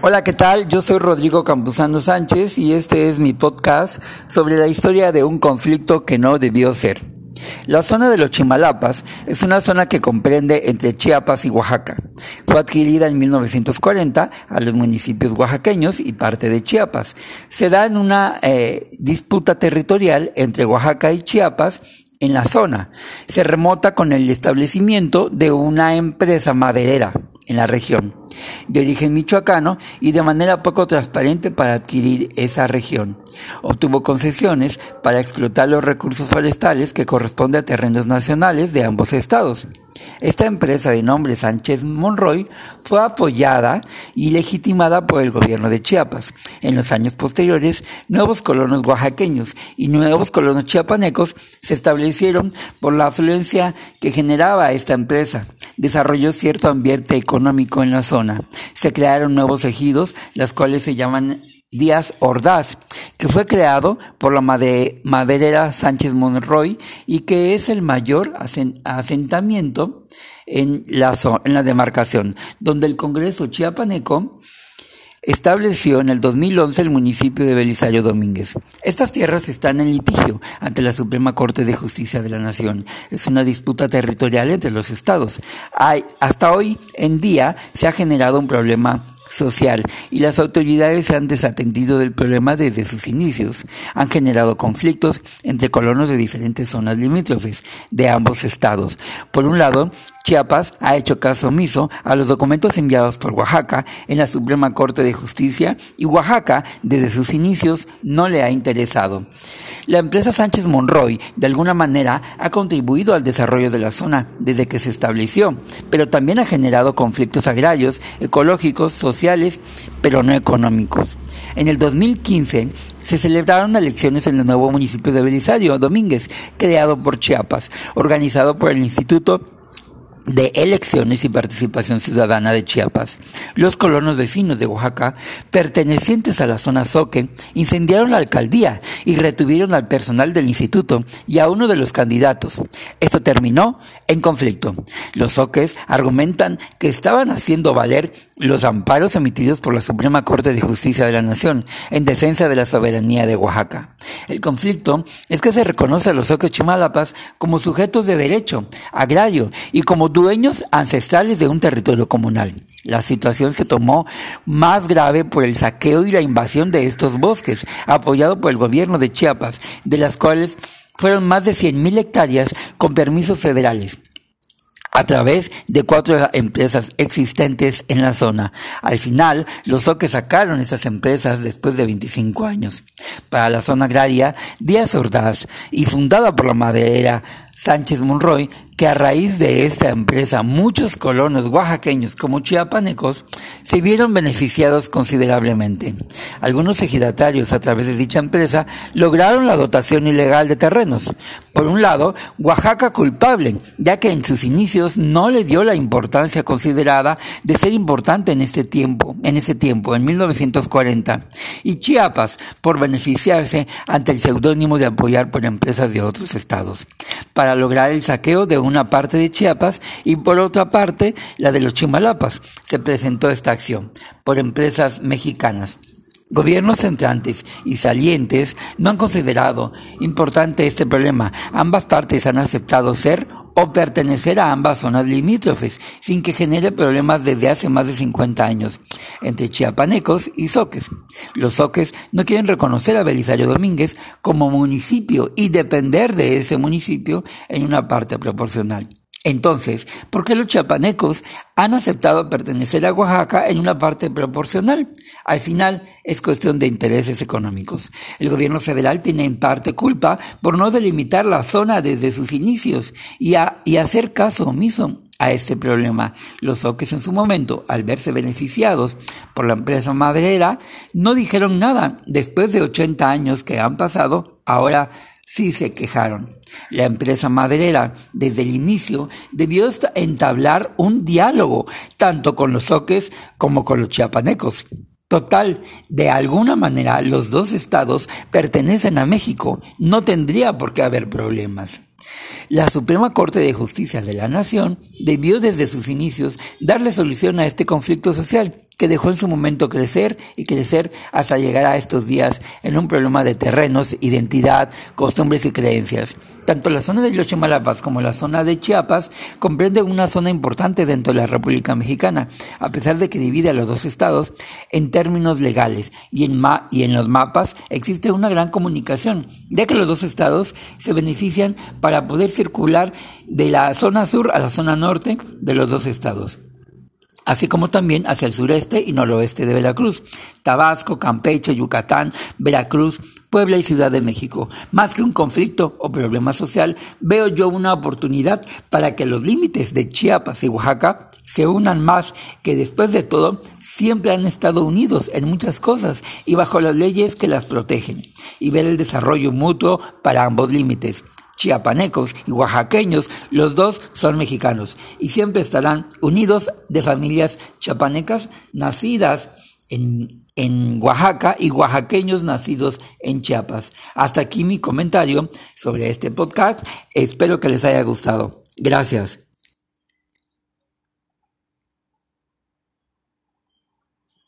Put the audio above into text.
Hola, ¿qué tal? Yo soy Rodrigo Campuzano Sánchez y este es mi podcast sobre la historia de un conflicto que no debió ser. La zona de los Chimalapas es una zona que comprende entre Chiapas y Oaxaca. Fue adquirida en 1940 a los municipios oaxaqueños y parte de Chiapas. Se da en una eh, disputa territorial entre Oaxaca y Chiapas en la zona. Se remota con el establecimiento de una empresa maderera en la región de origen michoacano y de manera poco transparente para adquirir esa región. Obtuvo concesiones para explotar los recursos forestales que corresponden a terrenos nacionales de ambos estados. Esta empresa de nombre Sánchez Monroy fue apoyada y legitimada por el gobierno de Chiapas. En los años posteriores, nuevos colonos oaxaqueños y nuevos colonos chiapanecos se establecieron por la afluencia que generaba esta empresa desarrolló cierto ambiente económico en la zona. Se crearon nuevos ejidos, las cuales se llaman Díaz Ordaz, que fue creado por la maderera Sánchez Monroy y que es el mayor asentamiento en la, en la demarcación, donde el Congreso chiapaneco estableció en el 2011 el municipio de Belisario Domínguez. Estas tierras están en litigio ante la Suprema Corte de Justicia de la Nación. Es una disputa territorial entre los estados. Hay, hasta hoy en día se ha generado un problema social y las autoridades se han desatendido del problema desde sus inicios. Han generado conflictos entre colonos de diferentes zonas limítrofes de ambos estados. Por un lado, Chiapas ha hecho caso omiso a los documentos enviados por Oaxaca en la Suprema Corte de Justicia y Oaxaca, desde sus inicios, no le ha interesado. La empresa Sánchez Monroy, de alguna manera, ha contribuido al desarrollo de la zona desde que se estableció, pero también ha generado conflictos agrarios, ecológicos, sociales, pero no económicos. En el 2015 se celebraron elecciones en el nuevo municipio de Belisario, Domínguez, creado por Chiapas, organizado por el Instituto de elecciones y participación ciudadana de Chiapas. Los colonos vecinos de Oaxaca, pertenecientes a la zona Soque, incendiaron la alcaldía y retuvieron al personal del instituto y a uno de los candidatos. Esto terminó en conflicto. Los Soques argumentan que estaban haciendo valer los amparos emitidos por la Suprema Corte de Justicia de la Nación en defensa de la soberanía de Oaxaca. El conflicto es que se reconoce a los Soques Chimalapas como sujetos de derecho agrario y como dueños ancestrales de un territorio comunal. La situación se tomó más grave por el saqueo y la invasión de estos bosques, apoyado por el gobierno de Chiapas, de las cuales fueron más de 100.000 hectáreas con permisos federales a través de cuatro empresas existentes en la zona. Al final, los que sacaron esas empresas después de 25 años. Para la zona agraria, Díaz Ordaz y fundada por la madera Sánchez Monroy, que a raíz de esta empresa muchos colonos oaxaqueños como chiapanecos se vieron beneficiados considerablemente. Algunos ejidatarios a través de dicha empresa lograron la dotación ilegal de terrenos. Por un lado, Oaxaca culpable, ya que en sus inicios no le dio la importancia considerada de ser importante en este tiempo, en ese tiempo, en 1940, y Chiapas por beneficiarse ante el seudónimo de apoyar por empresas de otros estados para lograr el saqueo de una parte de Chiapas y por otra parte la de los Chimalapas. Se presentó esta acción por empresas mexicanas. Gobiernos entrantes y salientes no han considerado importante este problema. Ambas partes han aceptado ser o pertenecer a ambas zonas limítrofes sin que genere problemas desde hace más de 50 años entre chiapanecos y soques. Los soques no quieren reconocer a Belisario Domínguez como municipio y depender de ese municipio en una parte proporcional. Entonces, ¿por qué los chiapanecos han aceptado pertenecer a Oaxaca en una parte proporcional? Al final es cuestión de intereses económicos. El gobierno federal tiene en parte culpa por no delimitar la zona desde sus inicios y, y hacer caso omiso a este problema. Los soques en su momento, al verse beneficiados por la empresa maderera, no dijeron nada. Después de 80 años que han pasado, ahora sí se quejaron. La empresa maderera, desde el inicio, debió entablar un diálogo, tanto con los soques como con los chiapanecos. Total, de alguna manera los dos estados pertenecen a México, no tendría por qué haber problemas. La Suprema Corte de Justicia de la Nación debió desde sus inicios darle solución a este conflicto social que dejó en su momento crecer y crecer hasta llegar a estos días en un problema de terrenos, identidad, costumbres y creencias. Tanto la zona de los Chimalapas como la zona de Chiapas comprenden una zona importante dentro de la República Mexicana, a pesar de que divide a los dos estados en términos legales y en, y en los mapas existe una gran comunicación, ya que los dos estados se benefician para poder circular de la zona sur a la zona norte de los dos estados así como también hacia el sureste y noroeste de Veracruz, Tabasco, Campeche, Yucatán, Veracruz, Puebla y Ciudad de México. Más que un conflicto o problema social, veo yo una oportunidad para que los límites de Chiapas y Oaxaca se unan más, que después de todo siempre han estado unidos en muchas cosas y bajo las leyes que las protegen, y ver el desarrollo mutuo para ambos límites chiapanecos y oaxaqueños, los dos son mexicanos y siempre estarán unidos de familias chiapanecas nacidas en, en, Oaxaca y oaxaqueños nacidos en Chiapas. Hasta aquí mi comentario sobre este podcast. Espero que les haya gustado. Gracias.